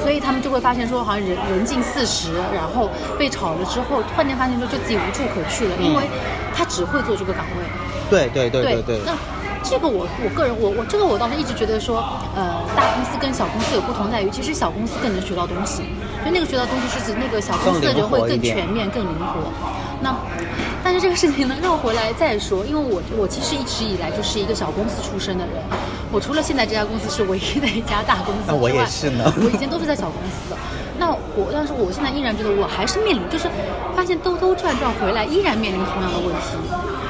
[SPEAKER 2] 那。所以他们就会发现说，好像人人近四十，然后被炒了之后，突然间发现说，就自己无处可去了，因为他只会做这个岗位。
[SPEAKER 1] 对对对对对。
[SPEAKER 2] 那这个我我个人我我这个我倒是一直觉得说，呃，大公司跟小公司有不同在于，其实小公司更能学到东西，就那个学到东西是指那个小公司的人会更全面、更灵活。那但是这个事情呢，绕回来再说，因为我我其实一直以来就是一个小公司出身的人。我除了现在这家公司是唯一的一家大公司之外，
[SPEAKER 1] 我也是呢。
[SPEAKER 2] 我以前都是在小公司的。那我，但是我现在依然觉得我还是面临，就是发现兜兜转转回来，依然面临同样的问题。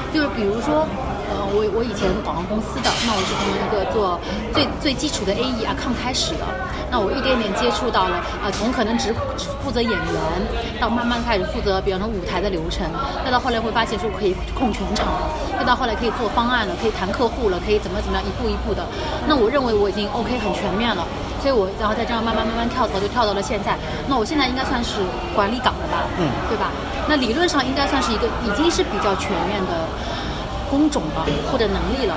[SPEAKER 2] 就是比如说，呃，我我以前广告公司的，那我是从一个做最最基础的 AE 啊，抗开始的。那我一点点接触到了，呃，从可能只负责演员，到慢慢开始负责，比方说舞台的流程，再到后来会发现说可以控全场了，再到后来可以做方案了，可以谈客户了，可以怎么怎么样，一步一步的。那我认为我已经 OK 很全面了，所以我然后再这样慢慢慢慢跳槽，就跳到了现在。那我现在应该算是管理岗了吧？
[SPEAKER 1] 嗯，
[SPEAKER 2] 对吧？那理论上应该算是一个已经是比较全面的工种了，或者能力了。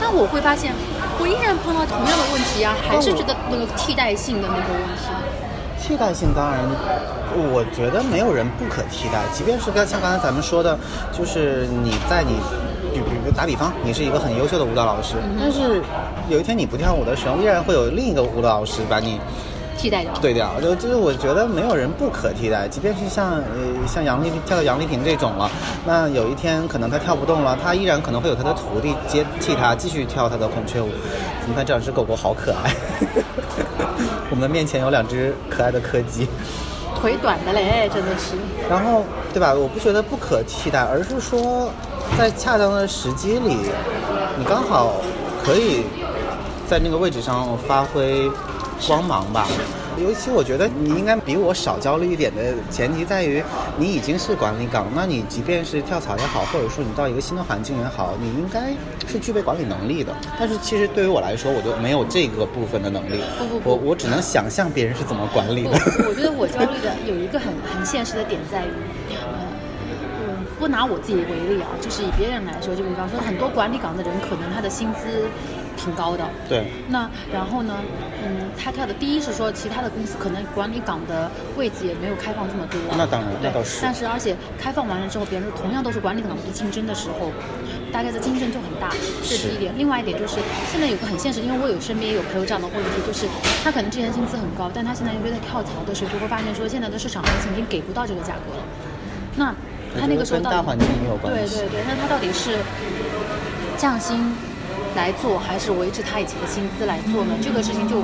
[SPEAKER 2] 但我会发现。我依然碰到同样的问题啊，还是觉得那个替代性的那个问题。
[SPEAKER 1] 替代性当然，我觉得没有人不可替代。即便是刚像刚才咱们说的，就是你在你，比比如打比方，你是一个很优秀的舞蹈老师，但是有一天你不跳舞的时候，依然会有另一个舞蹈老师把你。
[SPEAKER 2] 替代掉，
[SPEAKER 1] 对掉，就就是我觉得没有人不可替代，即便是像呃像杨丽跳到杨丽萍这种了，那有一天可能她跳不动了，她依然可能会有她的徒弟接替她继续跳她的孔雀舞。你看这两只狗狗好可爱，我们的面前有两只可爱的柯基，
[SPEAKER 2] 腿短的嘞，真的是。
[SPEAKER 1] 然后对吧？我不觉得不可替代，而是说在恰当的时机里，你刚好可以在那个位置上发挥。光芒吧，尤其我觉得你应该比我少焦虑一点的前提在于，你已经是管理岗，那你即便是跳槽也好，或者说你到一个新的环境也好，你应该是具备管理能力的。但是其实对于我来说，我就没有这个部分的能力。
[SPEAKER 2] 不不不，
[SPEAKER 1] 我我只能想象别人是怎么管理的。
[SPEAKER 2] 我觉得我焦虑的有一个很很现实的点在于，呃，不拿我自己为例啊，就是以别人来说，就比方说很多管理岗的人，可能他的薪资。挺高的，
[SPEAKER 1] 对。
[SPEAKER 2] 那然后呢？嗯，他跳的第一是说，其他的公司可能管理岗的位置也没有开放这么多。
[SPEAKER 1] 那当然，那倒是。
[SPEAKER 2] 但是而且开放完了之后，别人同样都是管理岗的竞争的时候，大家的竞争就很大。这是一点。另外一点就是，现在有个很现实，因为我有身边也有朋友这样的问题，就是他可能之前薪资很高，但他现在因为在跳槽的时候，就会发现说，现在的市场行情已经给不到这个价格了。那他那个时候
[SPEAKER 1] 到底？大环境有关
[SPEAKER 2] 系。对对对，那他到底是降薪？来做还是维持他以前的薪资来做呢？这个事情就，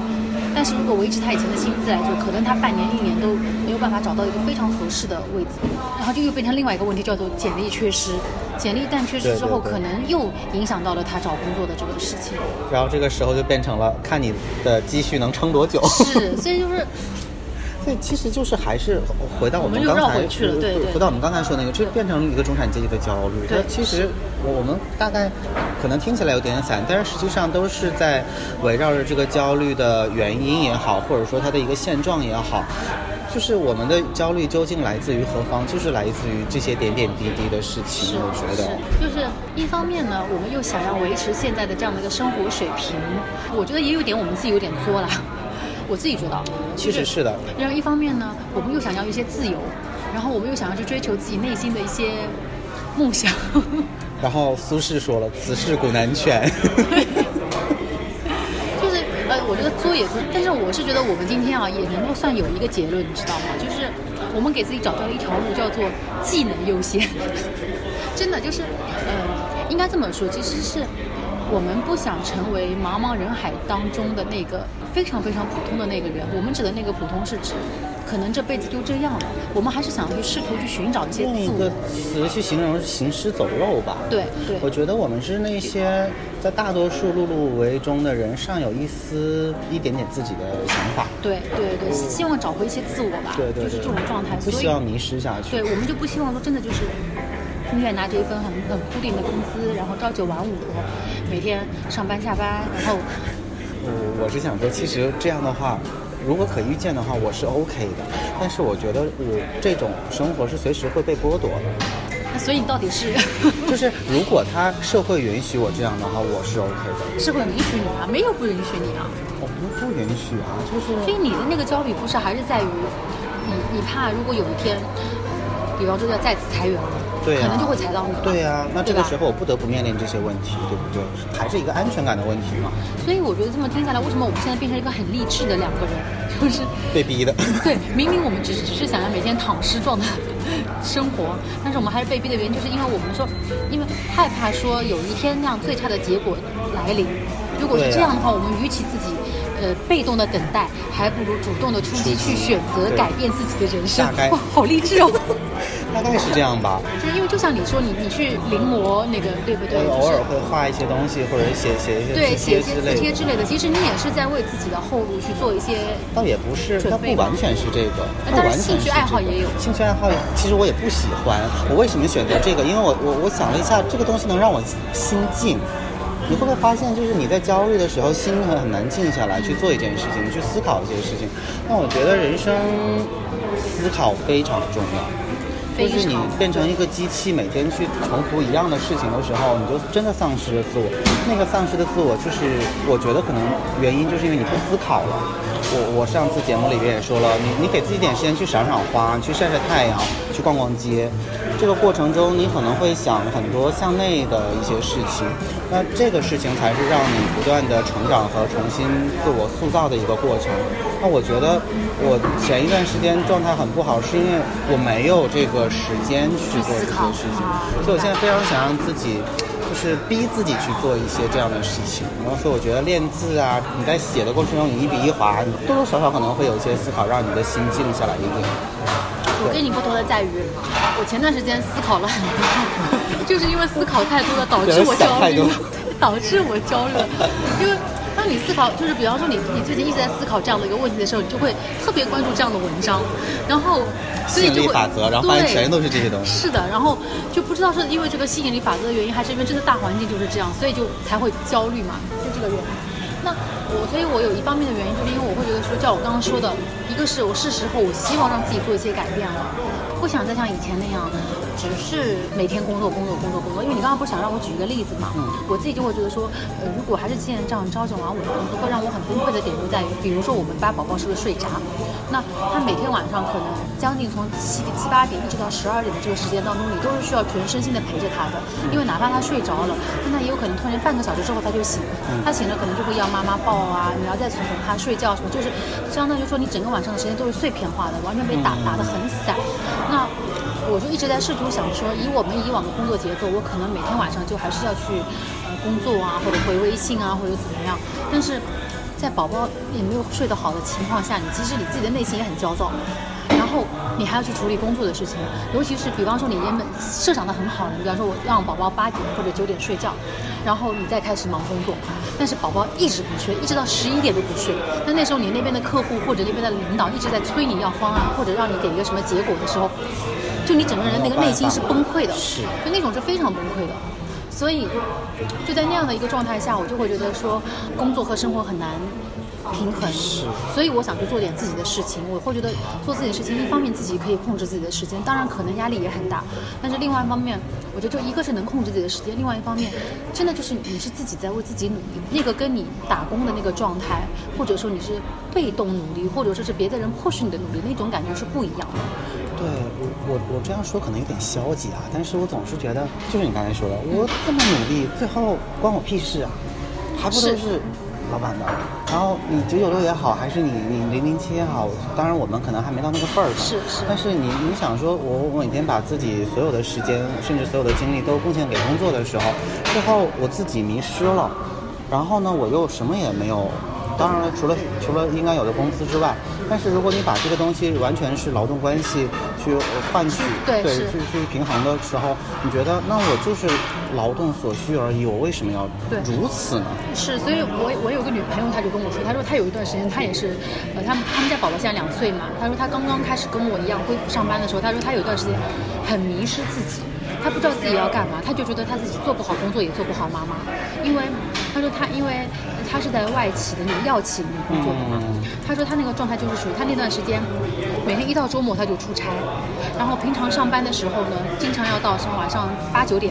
[SPEAKER 2] 但是如果维持他以前的薪资来做，可能他半年一年都没有办法找到一个非常合适的位置，然后就又变成另外一个问题，叫做简历缺失。简历一旦缺失之后，可能又影响到了他找工作的这个事情。
[SPEAKER 1] 然后这个时候就变成了看你的积蓄能撑多久。
[SPEAKER 2] 是，所以就是。
[SPEAKER 1] 对，其实就是还是回到我们刚才
[SPEAKER 2] 去了对对
[SPEAKER 1] 回到我们刚才说那个，这变成一个中产阶级的焦虑。
[SPEAKER 2] 对
[SPEAKER 1] 它其实我我们大概可能听起来有点散，但是实际上都是在围绕着这个焦虑的原因也好，或者说它的一个现状也好。就是我们的焦虑究竟来自于何方？就是来自于这些点点滴滴的事情。我觉
[SPEAKER 2] 是
[SPEAKER 1] 得，，
[SPEAKER 2] 就是一方面呢，我们又想要维持现在的这样的一个生活水平，我觉得也有点我们自己有点作了，我自己做到，
[SPEAKER 1] 其实是的，
[SPEAKER 2] 然后一方面呢，我们又想要一些自由，然后我们又想要去追求自己内心的一些梦想。
[SPEAKER 1] 然后苏轼说了：“此事古难全。
[SPEAKER 2] 就是呃，我觉得作也作，但是我是觉得我们今天啊，也能够算有一个结论，你知道吗？就是我们给自己找到了一条路，叫做技能优先。真的就是，呃，应该这么说，其实是我们不想成为茫茫人海当中的那个非常非常普通的那个人。我们指的那个普通是指，可能这辈子就这样了。我们还是想去试图去寻找一些
[SPEAKER 1] 用一个。词去形容是行尸走肉吧。
[SPEAKER 2] 对对
[SPEAKER 1] 我觉得我们是那些在大多数碌碌无为中的人，尚有一丝一点点自己的想法。
[SPEAKER 2] 对对对，希望找回一些自我吧，
[SPEAKER 1] 对对对，
[SPEAKER 2] 就是这种状态。
[SPEAKER 1] 不希望迷失下去。
[SPEAKER 2] 对，我们就不希望说真的就是，永远拿着一份很很固定的工资，然后朝九晚五，每天上班下班，然后
[SPEAKER 1] 我我是想说，其实这样的话，如果可预见的话，我是 OK 的。但是我觉得我这种生活是随时会被剥夺的。
[SPEAKER 2] 那所以你到底是
[SPEAKER 1] 就是 如果他社会允许我这样的话，我是 OK 的。
[SPEAKER 2] 社会允许你啊？没有不允许你啊。
[SPEAKER 1] 我不不允许啊，就是
[SPEAKER 2] 所以你的那个焦虑不是还是在于你你怕如果有一天，比方说要再次裁员了，
[SPEAKER 1] 对啊
[SPEAKER 2] 可能就会踩到你。
[SPEAKER 1] 对呀、那这个时候我不得不面临这些问题，对不对？还是一个安全感的问题嘛，
[SPEAKER 2] 所以我觉得这么听下来，为什么我们现在变成一个很励志的两个人？就是
[SPEAKER 1] 被逼的。
[SPEAKER 2] 对，明明我们只是只是想要每天躺尸状的生活，但是我们还是被逼的原因，就是因为我们说，因为害怕说有一天那样最差的结果来临。如果是这样的话，我们与其自己呃被动的等待，还不如主动的出击，去选择改变自己的人生
[SPEAKER 1] 大概。
[SPEAKER 2] 哇，好励志哦！
[SPEAKER 1] 大概是这样吧。
[SPEAKER 2] 就是因为就像你说，你你去临摹那个，对不对？
[SPEAKER 1] 偶尔会画一些东西，或者写写一些
[SPEAKER 2] 对写一些字
[SPEAKER 1] 帖之类的。
[SPEAKER 2] 其实你也是在为自己的后路去做一些
[SPEAKER 1] 倒也不是，
[SPEAKER 2] 准备吗
[SPEAKER 1] 倒不完全是这个，不完全是
[SPEAKER 2] 兴趣爱好
[SPEAKER 1] 这个
[SPEAKER 2] 也有
[SPEAKER 1] 兴趣爱好其实我也不喜欢。我为什么选择这个？因为我我我想了一下，这个东西能让我心静。你会不会发现，就是你在焦虑的时候，心很很难静下来去做一件事情，去思考一些事情。那我觉得人生思考非常重要。就是你变成一个机器，每天去重复一样的事情的时候，你就真的丧失了自我。那个丧失的自我，就是我觉得可能原因就是因为你不思考了。我我上次节目里边也说了，你你给自己点时间去赏赏花，去晒晒太阳，去逛逛街。这个过程中，你可能会想很多向内的一些事情。那这个事情才是让你不断的成长和重新自我塑造的一个过程。那我觉得我前一段时间状态很不好，是因为我没有这个时间去做这些事情，所以我现在非常想让自己。就是逼自己去做一些这样的事情，然后所以我觉得练字啊，你在写的过程中，你一笔一划，你多多少少可能会有一些思考，让你的心静下来一点。
[SPEAKER 2] 我跟你不同的在于，我前段时间思考了很多，就是因为思考太多了，导致我焦虑了，导致我焦虑了。因为当你思考，就是比方说你你最近一直在思考这样的一个问题的时候，你就会特别关注这样的文章，然后所以就会
[SPEAKER 1] 力法则，然后发现
[SPEAKER 2] 对
[SPEAKER 1] 全都是这些东西。
[SPEAKER 2] 是的，然后就不知道是因为这个吸引力法则的原因，还是因为真的大环境就是这样，所以就才会焦虑嘛，就这个原因。那我，所以我有一方面的原因，就是因为我会觉得说，像我刚刚说的，一个是我是时候，我希望让自己做一些改变了，不想再像以前那样，只是每天工作、工作、工作、工作。因为你刚刚不是想让我举一个例子嘛，
[SPEAKER 1] 嗯
[SPEAKER 2] 我自己就会觉得说，呃，如果还是既然这样朝九晚五的工作，会让我很崩溃的点就在于，比如说我们家宝宝是个睡渣，那他每天晚上可能将近从七七八点一直到十二点的这个时间当中，你都是需要全身心的陪着他的，因为哪怕他睡着了，但他也有可能突然半个小时之后他就醒，他醒了可能就会要妈妈抱啊，你要再哄哄他睡觉什么，就是相当于说你整个晚上的时间都是碎片化的，完全被打打得很散。那我就一直在试图想说，以我们以往的工作节奏，我可能每天晚上就还是要去呃工作啊，或者回微信啊，或者怎么样。但是在宝宝也没有睡得好的情况下，你其实你自己的内心也很焦躁。然后你还要去处理工作的事情，尤其是比方说你原本设想的很好，你比方说我让宝宝八点或者九点睡觉，然后你再开始忙工作，但是宝宝一直不睡，一直到十一点都不睡。那那时候你那边的客户或者那边的领导一直在催你要方案，或者让你给一个什么结果的时候，就你整个人那个内心是崩溃的，
[SPEAKER 1] 是
[SPEAKER 2] 就那种是非常崩溃的。所以就在那样的一个状态下，我就会觉得说，工作和生活很难平衡。
[SPEAKER 1] 是
[SPEAKER 2] 所以我想去做点自己的事情。我会觉得做自己的事情，一方面自己可以控制自己的时间，当然可能压力也很大，但是另外一方面，我觉得就一个是能控制自己的时间，另外一方面，真的就是你是自己在为自己努力，那个跟你打工的那个状态，或者说你是被动努力，或者说是别的人迫使你的努力，那种感觉是不一样的。
[SPEAKER 1] 对我我我这样说可能有点消极啊，但是我总是觉得，就是你刚才说的，我这么努力，最后关我屁事啊，还不都
[SPEAKER 2] 是
[SPEAKER 1] 是老板的？然后你九九六也好，还是你你零零七也好，当然我们可能还没到那个份儿上，
[SPEAKER 2] 是是
[SPEAKER 1] 但是你你想说我我每天把自己所有的时间，甚至所有的精力都贡献给工作的时候，最后我自己迷失了，然后呢，我又什么也没有。当然了，除了除了应该有的工资之外，但是如果你把这个东西完全是劳动关系去换取，
[SPEAKER 2] 对是
[SPEAKER 1] 去去平衡的时候，你觉得那我就是劳动所需而已，我为什么要如此呢？
[SPEAKER 2] 是，所以我我有个女朋友，她就跟我说，她说她有一段时间，她也是，呃，他们他们家宝宝现在两岁嘛，她说她刚刚开始跟我一样恢复上班的时候，她说她有一段时间很迷失自己，她不知道自己要干嘛，她就觉得她自己做不好工作，也做不好妈妈，因为她说他因为他是在外企的那种药企里面工作的嘛，他说他那个状态就是属于他那段时间，每天一到周末他就出差，然后平常上班的时候呢，经常要到上晚上八九点。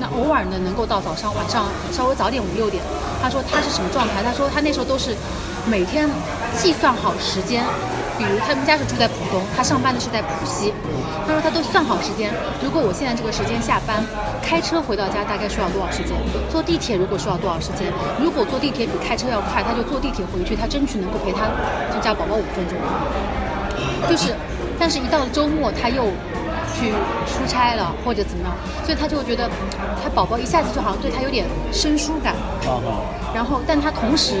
[SPEAKER 2] 那偶尔呢，能够到早上、晚上稍微早点五六点。他说他是什么状态？他说他那时候都是每天计算好时间，比如他们家是住在浦东，他上班的是在浦西。他说他都算好时间，如果我现在这个时间下班，开车回到家大概需要多少时间？坐地铁如果需要多少时间？如果坐地铁比开车要快，他就坐地铁回去，他争取能够陪他就家宝宝五分钟。就是，但是一到了周末，他又去出差了或者怎么样，所以他就觉得他宝宝一下子就好像对他有点生疏感。然后，但他同时，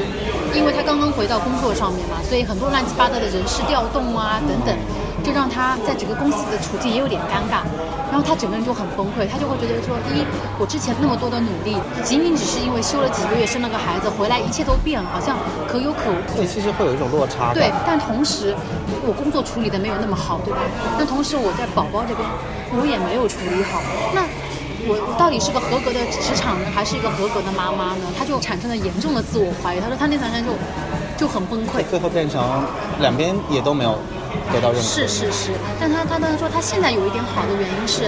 [SPEAKER 2] 因为他刚刚回到工作上面嘛，所以很多乱七八糟的人事调动啊等等，就让他在整个公司的处境也有点尴尬。然后他整个人就很崩溃，他就会觉得说，第一，我之前那么多的努力，仅仅只是因为休了几个月生了个孩子，回来一切都变了，好像可有可无。
[SPEAKER 1] 对，其实会有一种落差。
[SPEAKER 2] 对，但同时我工作处理的没有那么好，对吧？那同时我在宝宝这边我也没有处理好，那我我到底是个合格的职场人，还是一个合格的妈妈呢？他就产生了严重的自我怀疑。他说他那段时间就就很崩溃。
[SPEAKER 1] 最后变成两边也都没有得到认可。
[SPEAKER 2] 是是是，但他他当时说他现在有一点好的原因是，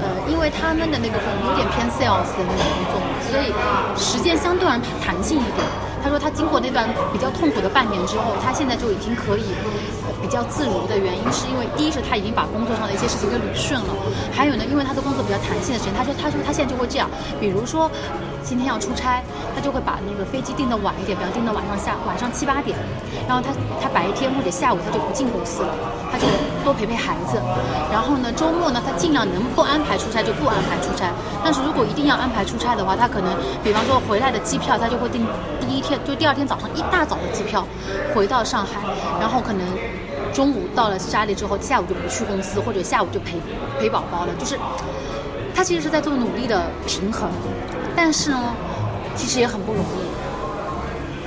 [SPEAKER 2] 呃，因为他们的那个工有点偏 sales 的那种工作嘛，所以时间相对而言弹性一点。他说他经过那段比较痛苦的半年之后，他现在就已经可以呃比较自如的原因，是因为第一是他已经把工作上的一些事情给捋顺了，还有呢，因为他的工作比较弹性的时间，他说他说他现在就会这样，比如说今天要出差，他就会把那个飞机订的晚一点，比方订到晚上下晚上七八点，然后他他白天或者下午他就不进公司了，他就多陪陪孩子，然后呢周末呢他尽量能不安排出差就不安排出差，但是如果一定要安排出差的话，他可能比方说回来的机票他就会订第一天就第二天早上一大早的机票回到上海，然后可能。中午到了家里之后，下午就不去公司，或者下午就陪陪宝宝了。就是他其实是在做努力的平衡，但是呢，其实也很不容易。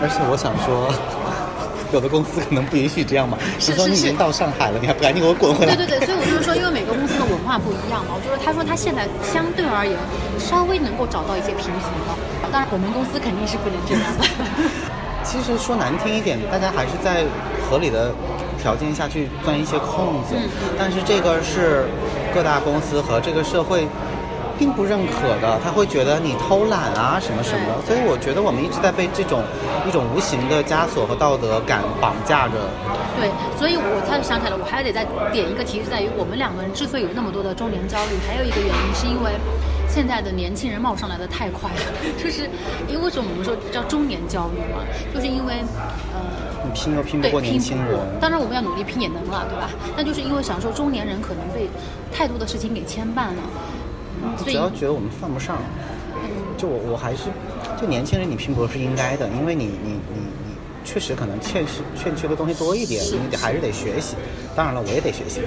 [SPEAKER 1] 而且我想说，有的公司可能不允许这样嘛。
[SPEAKER 2] 是
[SPEAKER 1] 说你已经到上海了，你还不赶紧给我滚回来？
[SPEAKER 2] 对对对，所以我就是说，因为每个公司的文化不一样嘛，我就是，他说他现在相对而言稍微能够找到一些平衡了。当然，我们公司肯定是不能这样的。
[SPEAKER 1] 其实说难听一点，大家还是在合理的条件下去钻一些空子，
[SPEAKER 2] 嗯
[SPEAKER 1] 但是这个是各大公司和这个社会并不认可的，他会觉得你偷懒啊什么什么的，所以我觉得我们一直在被这种一种无形的枷锁和道德感绑架着。
[SPEAKER 2] 对，所以我才想起来了，我还得再点一个题，是在于我们两个人之所以有那么多的中年焦虑，还有一个原因是因为现在的年轻人冒上来的太快了，就是因为为什么我们说叫中年焦虑嘛，就是因为呃。
[SPEAKER 1] 你拼又拼不，过年轻人。
[SPEAKER 2] 当然，我们要努力拼也能了，对吧？那就是因为想说中年人可能被太多的事情给牵绊了，
[SPEAKER 1] 只要觉得我们犯不上，就我我还是就年轻人你拼搏是应该的，因为你你你你确实可能欠缺欠缺的东西多一点，你得还是得学习。当然了，我也得学习。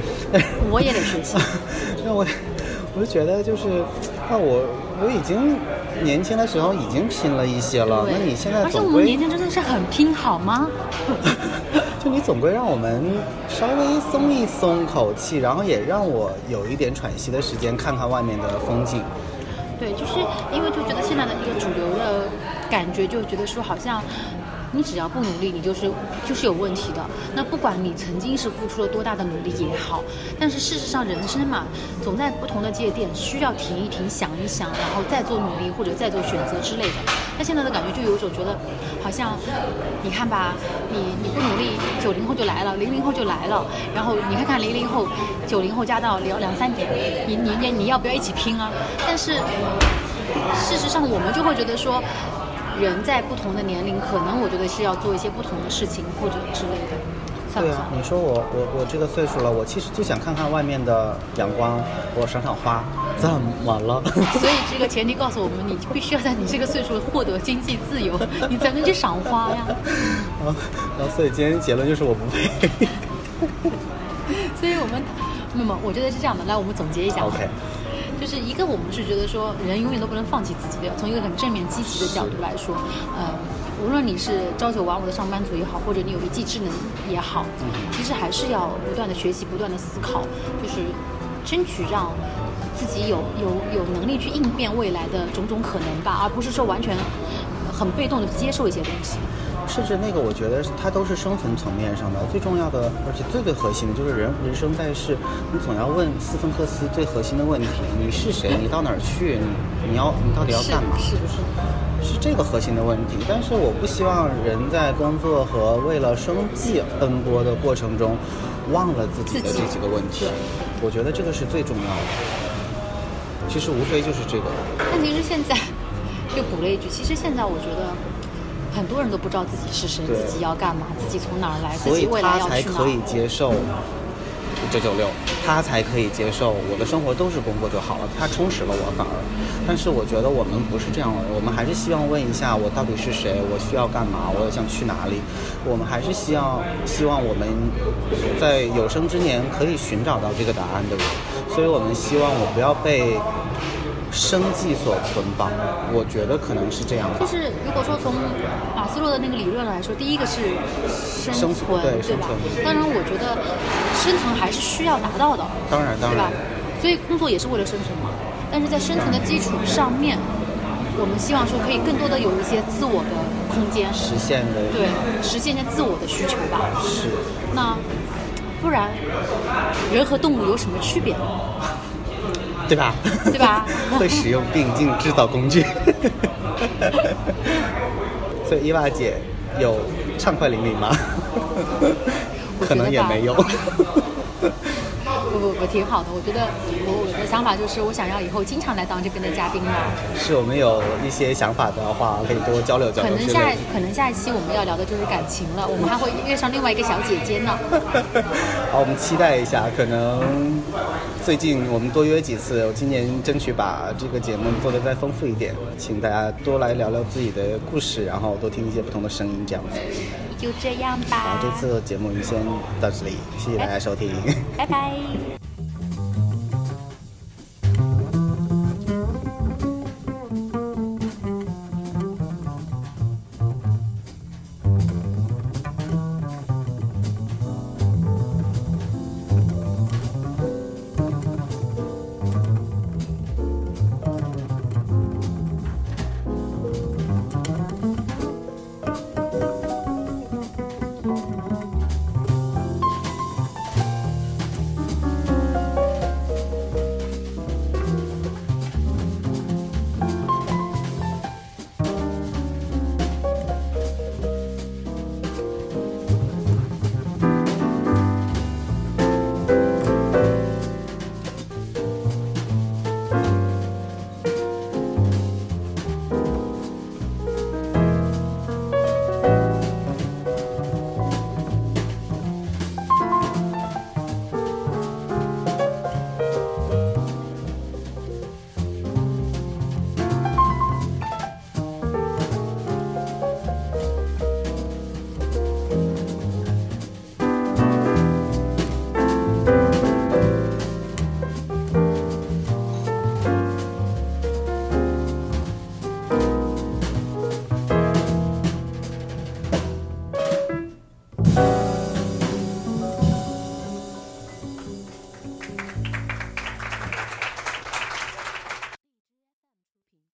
[SPEAKER 2] 我也得学习。
[SPEAKER 1] 那我我就觉得就是，那我我已经年轻的时候已经拼了一些了，那你现在
[SPEAKER 2] 而且我们年轻真的是很拼，好吗？
[SPEAKER 1] 就你总归让我们稍微松一松口气，然后也让我有一点喘息的时间，看看外面的风景。
[SPEAKER 2] 对，就是因为就觉得现在的一个主流的感觉，就觉得说好像你只要不努力，你就是就是有问题的。那不管你曾经是付出了多大的努力也好，但是事实上人生嘛，总在不同的节点需要停一停、想一想，然后再做努力或者再做选择之类的。那现在的感觉就有一种觉得，好像你看吧，你你不努力，九零后就来了，零零后就来了，然后你看看零零后、九零后加到两两三点，你你你你要不要一起拼啊？但是事实上，我们就会觉得说，人在不同的年龄，可能我觉得是要做一些不同的事情或者之类的？
[SPEAKER 1] 对啊，你说我我我这个岁数了，我其实就想看看外面的阳光，我赏赏花，怎么了？
[SPEAKER 2] 所以这个前提告诉我们，你必须要在你这个岁数获得经济自由，你才能去赏花呀。
[SPEAKER 1] 然后然后所以今天结论就是我不配。
[SPEAKER 2] 所以我们，那么我觉得是这样的。来，我们总结一下。
[SPEAKER 1] OK，
[SPEAKER 2] 就是一个，我们是觉得说，人永远都不能放弃自己的。从一个很正面积极的角度来说，呃，无论你是朝九晚五的上班族也好，或者你有一技之能也好，其实还是要不断的学习，不断的思考，就是争取让自己有有有能力去应变未来的种种可能吧，而不是说完全很被动的接受一些东西。
[SPEAKER 1] 甚至那个我觉得它都是生存层面上的最重要的，而且最最核心的就是人人生在世，你总要问斯芬克斯最核心的问题：你是谁？你到哪儿去？你你要你到底要干嘛？
[SPEAKER 2] 是
[SPEAKER 1] 不是是这个核心的问题。但是我不希望人在工作和为了生计奔波的过程中，忘了自己的这几个问题。我觉得这个是最重要的。其实无非就是这个。
[SPEAKER 2] 但其实现在又补了一句，其实现在我觉得很多人都不知道自己是谁，自己要干嘛，自己从哪儿来，自
[SPEAKER 1] 所以
[SPEAKER 2] 己未来
[SPEAKER 1] 他
[SPEAKER 2] 要去哪
[SPEAKER 1] 才可以。接受九九六，他才可以接受我的生活都是工作就好了，他充实了我反而。但是我觉得我们不是这样的，我们还是希望问一下我到底是谁，我需要干嘛，我想去哪里。我们还是希望希望我们在有生之年可以寻找到这个答案的人，所以我们希望我不要被。生计所捆绑，我觉得可能是这样吧。
[SPEAKER 2] 就是如果说从马斯洛的那个理论来说，第一个是生
[SPEAKER 1] 生存对
[SPEAKER 2] 对吧？当然，我觉得生存还是需要达到的，
[SPEAKER 1] 当然，当
[SPEAKER 2] 对吧
[SPEAKER 1] 然，？
[SPEAKER 2] 所以工作也是为了生存嘛。但是在生存的基础上面，我们希望说可以更多的有一些自我的空间，
[SPEAKER 1] 实现的
[SPEAKER 2] 对，实现一些自我的需求吧。
[SPEAKER 1] 是。
[SPEAKER 2] 那不然，人和动物有什么区别？
[SPEAKER 1] 对吧？
[SPEAKER 2] 对吧
[SPEAKER 1] 会使用并进制造工具。所以伊娃姐有畅快淋漓吗？可能也没有。
[SPEAKER 2] 不不不，挺好的。我觉得我我的想法就是，我想要以后经常来当这边的嘉宾嘛。
[SPEAKER 1] 是我们有一些想法的话，可以多交流交流
[SPEAKER 2] 可能下。可能下一期我们要聊的就是感情了，我们还会约上另外一个小姐姐呢。
[SPEAKER 1] 好，我们期待一下，可能最近我们多约几次，我今年争取把这个节目做得再丰富一点，请大家多来聊聊自己的故事，然后多听一些不同的声音，这样子。
[SPEAKER 2] 就这样吧。
[SPEAKER 1] 好，这次的节目就先到这里，谢谢大家收听。
[SPEAKER 2] 拜拜。